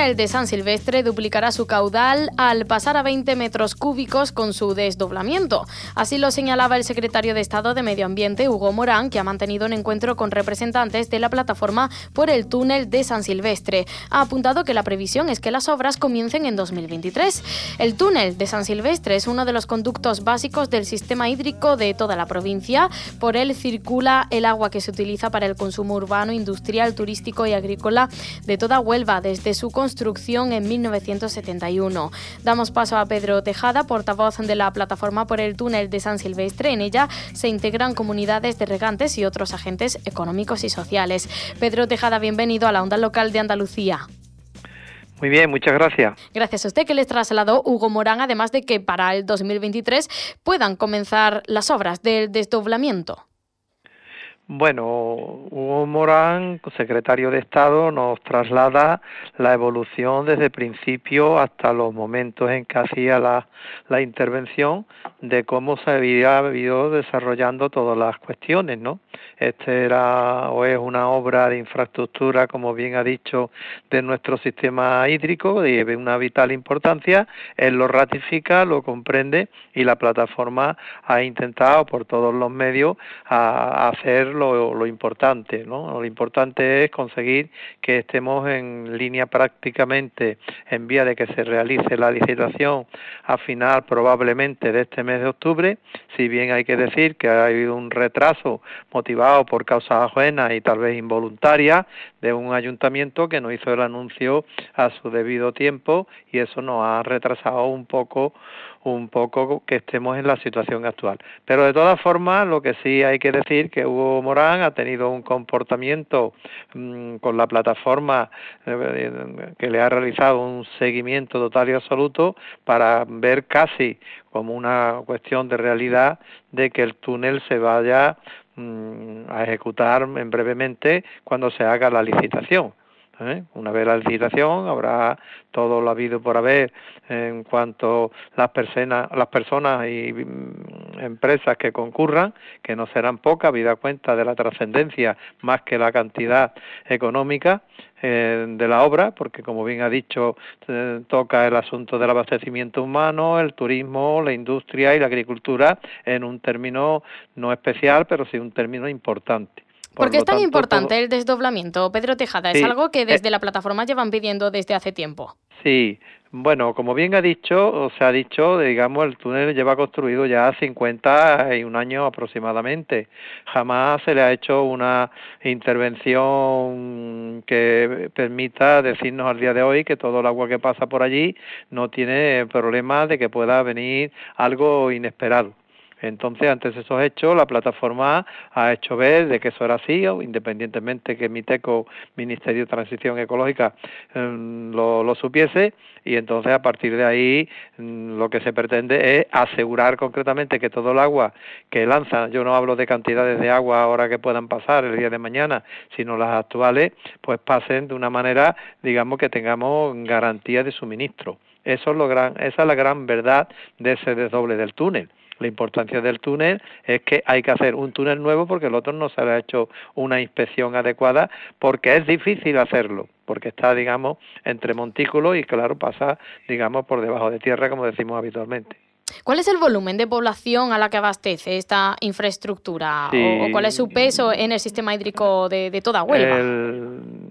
Túnel de San Silvestre duplicará su caudal al pasar a 20 metros cúbicos con su desdoblamiento. Así lo señalaba el secretario de Estado de Medio Ambiente, Hugo Morán, que ha mantenido un encuentro con representantes de la plataforma por el túnel de San Silvestre. Ha apuntado que la previsión es que las obras comiencen en 2023. El túnel de San Silvestre es uno de los conductos básicos del sistema hídrico de toda la provincia. Por él circula el agua que se utiliza para el consumo urbano, industrial, turístico y agrícola de toda Huelva desde su construcción en 1971. Damos paso a Pedro Tejada, portavoz de la plataforma por el túnel de San Silvestre. En ella se integran comunidades de regantes y otros agentes económicos y sociales. Pedro Tejada, bienvenido a la onda local de Andalucía. Muy bien, muchas gracias. Gracias a usted que les trasladó Hugo Morán, además de que para el 2023 puedan comenzar las obras del desdoblamiento. Bueno, Hugo Morán, secretario de Estado, nos traslada la evolución desde el principio hasta los momentos en que hacía la, la intervención de cómo se había ido desarrollando todas las cuestiones, ¿no? Este era o es una obra de infraestructura, como bien ha dicho, de nuestro sistema hídrico, de una vital importancia. Él lo ratifica, lo comprende y la plataforma ha intentado por todos los medios hacer lo, lo importante, ¿no? Lo importante es conseguir que estemos en línea prácticamente en vía de que se realice la licitación a final probablemente de este mes de octubre, si bien hay que decir que ha habido un retraso motivado por causas ajenas y tal vez involuntarias de un ayuntamiento que no hizo el anuncio a su debido tiempo y eso nos ha retrasado un poco un poco que estemos en la situación actual. Pero de todas formas, lo que sí hay que decir que Hugo Morán ha tenido un comportamiento mm, con la plataforma eh, que le ha realizado un seguimiento total y absoluto para ver casi como una cuestión de realidad de que el túnel se vaya mm, a ejecutar en brevemente cuando se haga la licitación. ¿Eh? Una vez la licitación habrá todo lo habido por haber en cuanto las personas, las personas y mm, empresas que concurran, que no serán pocas, vida cuenta de la trascendencia más que la cantidad económica eh, de la obra, porque como bien ha dicho, eh, toca el asunto del abastecimiento humano, el turismo, la industria y la agricultura en un término no especial, pero sí un término importante. ¿Por qué es tan importante el desdoblamiento, Pedro Tejada? Es algo que desde eh, la plataforma llevan pidiendo desde hace tiempo. Sí, bueno, como bien ha dicho, o se ha dicho, digamos, el túnel lleva construido ya 50 y un año aproximadamente. Jamás se le ha hecho una intervención que permita decirnos al día de hoy que todo el agua que pasa por allí no tiene problema de que pueda venir algo inesperado. Entonces, ante esos hechos, la plataforma ha hecho ver de que eso era así, independientemente que MITECO, Ministerio de Transición Ecológica, em, lo, lo, supiese, y entonces a partir de ahí mm, lo que se pretende es asegurar concretamente que todo el agua que lanza, yo no hablo de cantidades de agua ahora que puedan pasar el día de mañana, sino las actuales, pues pasen de una manera, digamos, que tengamos garantía de suministro. Eso es lo gran, esa es la gran verdad de ese desdoble del túnel la importancia del túnel es que hay que hacer un túnel nuevo porque el otro no se le ha hecho una inspección adecuada porque es difícil hacerlo porque está, digamos, entre montículos y claro, pasa, digamos, por debajo de tierra, como decimos habitualmente. ¿Cuál es el volumen de población a la que abastece esta infraestructura? ¿O cuál es su peso en el sistema hídrico de, toda Huelva?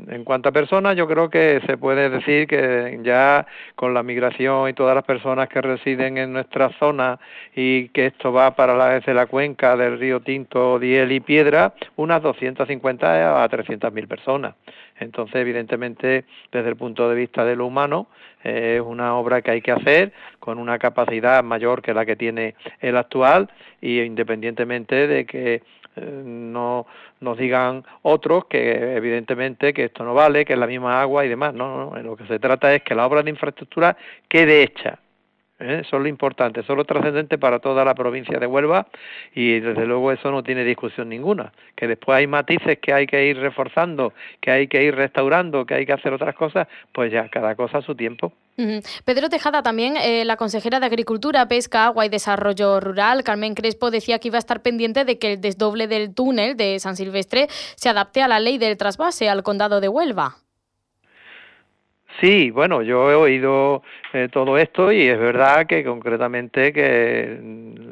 En cuanto a personas, yo creo que se puede decir que ya con la migración y todas las personas que residen en nuestra zona y que esto va para la, desde la cuenca del río Tinto, Diel y Piedra, unas 250 a 300 mil personas. Entonces, evidentemente, desde el punto de vista de lo humano, es una obra que hay que hacer con una capacidad mayor que la que tiene el actual y independientemente de que no nos digan otros que evidentemente que esto no vale, que es la misma agua y demás. No, no, lo que se trata es que la obra de infraestructura quede hecha ¿eh? Es lo importante, es lo trascendente para toda la provincia de Huelva y desde luego eso no tiene discusión ninguna. Que después hay matices que hay que ir reforzando, que hay que ir restaurando, que hay que hacer otras cosas, pues ya cada cosa a su tiempo. Pedro Tejada también, eh, la consejera de Agricultura, Pesca, Agua y Desarrollo Rural, Carmen Crespo, decía que iba a estar pendiente de que el desdoble del túnel de San Silvestre se adapte a la ley del trasvase al condado de Huelva. Sí, bueno, yo he oído eh, todo esto y es verdad que concretamente que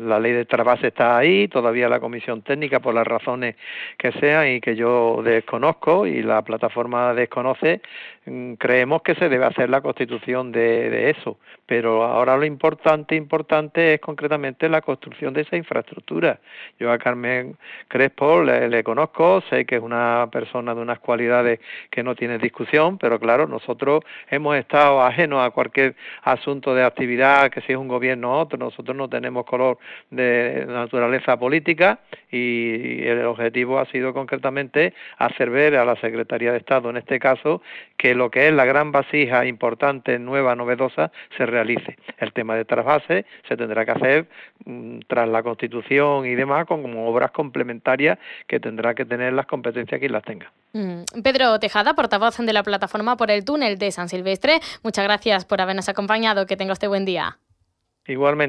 la ley de trasvase está ahí, todavía la comisión técnica por las razones que sean y que yo desconozco y la plataforma desconoce, mm, creemos que se debe hacer la constitución de, de eso, pero ahora lo importante, importante es concretamente la construcción de esa infraestructura. Yo a Carmen Crespo le, le conozco, sé que es una persona de unas cualidades que no tiene discusión, pero claro, nosotros hemos estado ajenos a cualquier asunto de actividad, que si es un gobierno o otro, nosotros no tenemos color de naturaleza política y el objetivo ha sido concretamente hacer ver a la Secretaría de Estado, en este caso, que lo que es la gran vasija importante, nueva, novedosa, se realice. El tema de trasvase se tendrá que hacer mm, tras la Constitución y demás, como obras complementarias que tendrá que tener las competencias que las tenga. Mm. Pedro Tejada, portavoz de la plataforma por el túnel de San Silvestre, muchas gracias por habernos acompañado. Que tenga usted buen día. Igualmente.